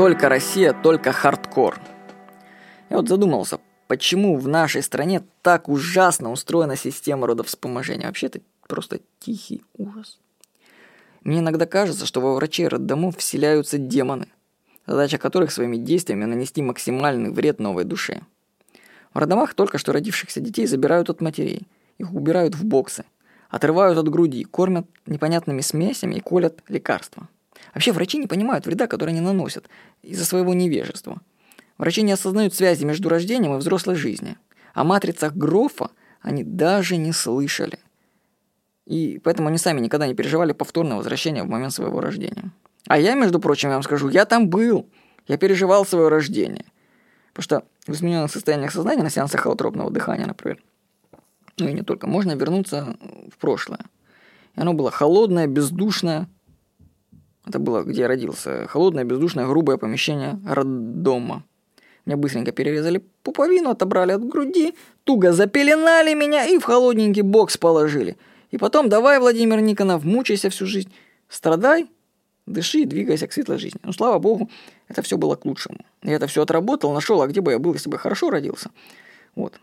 только Россия, только хардкор. Я вот задумался, почему в нашей стране так ужасно устроена система родовспоможения. Вообще это просто тихий ужас. Мне иногда кажется, что во врачей роддомов вселяются демоны, задача которых своими действиями нанести максимальный вред новой душе. В роддомах только что родившихся детей забирают от матерей, их убирают в боксы, отрывают от груди, кормят непонятными смесями и колят лекарства. Вообще врачи не понимают вреда, который они наносят из-за своего невежества. Врачи не осознают связи между рождением и взрослой жизнью. О матрицах Грофа они даже не слышали. И поэтому они сами никогда не переживали повторное возвращение в момент своего рождения. А я, между прочим, я вам скажу, я там был. Я переживал свое рождение. Потому что в измененных состояниях сознания на сеансах холотропного дыхания, например, ну и не только, можно вернуться в прошлое. И оно было холодное, бездушное. Это было, где я родился. Холодное, бездушное, грубое помещение роддома. Меня быстренько перерезали пуповину, отобрали от груди, туго запеленали меня и в холодненький бокс положили. И потом давай, Владимир Никонов, мучайся всю жизнь. Страдай, дыши и двигайся к светлой жизни. Ну, слава богу, это все было к лучшему. Я это все отработал, нашел, а где бы я был, если бы хорошо родился. Вот.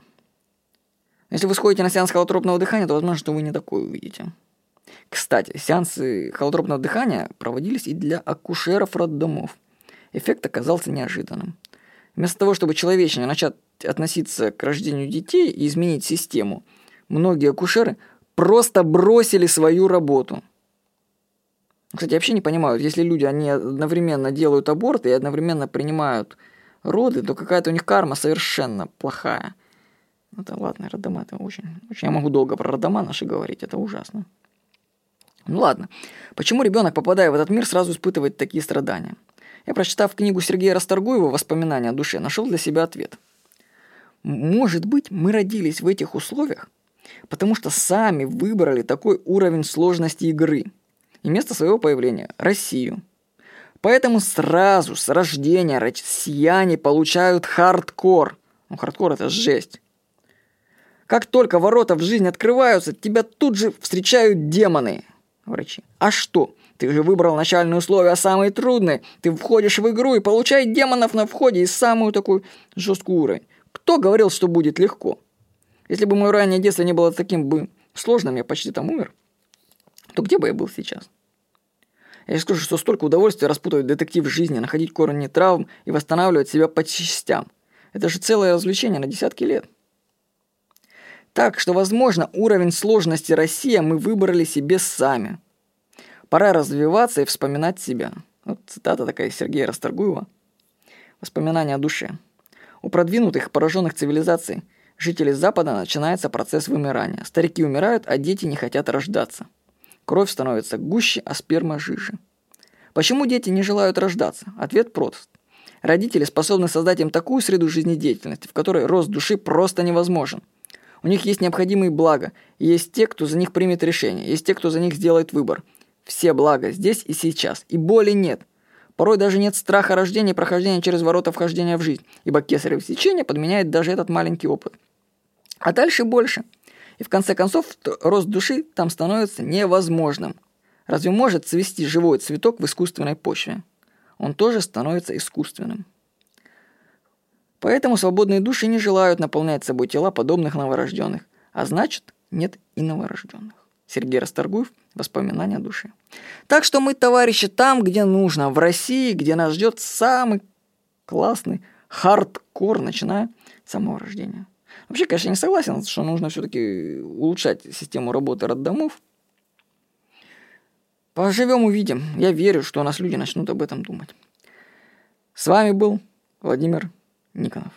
Если вы сходите на сеанс холотропного дыхания, то возможно, что вы не такое увидите. Кстати, сеансы холотропного дыхания проводились и для акушеров роддомов. Эффект оказался неожиданным. Вместо того, чтобы человечнее начать относиться к рождению детей и изменить систему, многие акушеры просто бросили свою работу. Кстати, я вообще не понимаю, если люди, они одновременно делают аборты и одновременно принимают роды, то какая-то у них карма совершенно плохая. Это ладно, родома это очень, очень... Я могу долго про родома наши говорить, это ужасно. Ну ладно. Почему ребенок, попадая в этот мир, сразу испытывает такие страдания? Я, прочитав книгу Сергея Расторгуева «Воспоминания о душе», нашел для себя ответ. Может быть, мы родились в этих условиях, потому что сами выбрали такой уровень сложности игры и место своего появления – Россию. Поэтому сразу с рождения россияне получают хардкор. Ну, хардкор – это жесть. Как только ворота в жизнь открываются, тебя тут же встречают демоны, врачи. А что? Ты же выбрал начальные условия самые трудные. Ты входишь в игру и получаешь демонов на входе и самую такую жесткую уровень. Кто говорил, что будет легко? Если бы мое раннее детство не было таким бы сложным, я почти там умер, то где бы я был сейчас? Я скажу, что столько удовольствия распутывать детектив жизни, находить корни травм и восстанавливать себя по частям. Это же целое развлечение на десятки лет. Так что, возможно, уровень сложности Россия мы выбрали себе сами. Пора развиваться и вспоминать себя. Вот цитата такая Сергея Расторгуева. Воспоминания о душе. У продвинутых, пораженных цивилизаций, жителей Запада начинается процесс вымирания. Старики умирают, а дети не хотят рождаться. Кровь становится гуще, а сперма жиже. Почему дети не желают рождаться? Ответ прост. Родители способны создать им такую среду жизнедеятельности, в которой рост души просто невозможен – у них есть необходимые блага, и есть те, кто за них примет решение, есть те, кто за них сделает выбор. Все блага здесь и сейчас, и боли нет. Порой даже нет страха рождения и прохождения через ворота вхождения в жизнь, ибо кесарево сечение подменяет даже этот маленький опыт. А дальше больше. И в конце концов рост души там становится невозможным. Разве может цвести живой цветок в искусственной почве? Он тоже становится искусственным. Поэтому свободные души не желают наполнять собой тела подобных новорожденных, а значит, нет и новорожденных. Сергей Расторгуев «Воспоминания души». Так что мы, товарищи, там, где нужно, в России, где нас ждет самый классный хардкор, начиная с самого рождения. Вообще, конечно, не согласен, что нужно все-таки улучшать систему работы роддомов. Поживем, увидим. Я верю, что у нас люди начнут об этом думать. С вами был Владимир Никонов.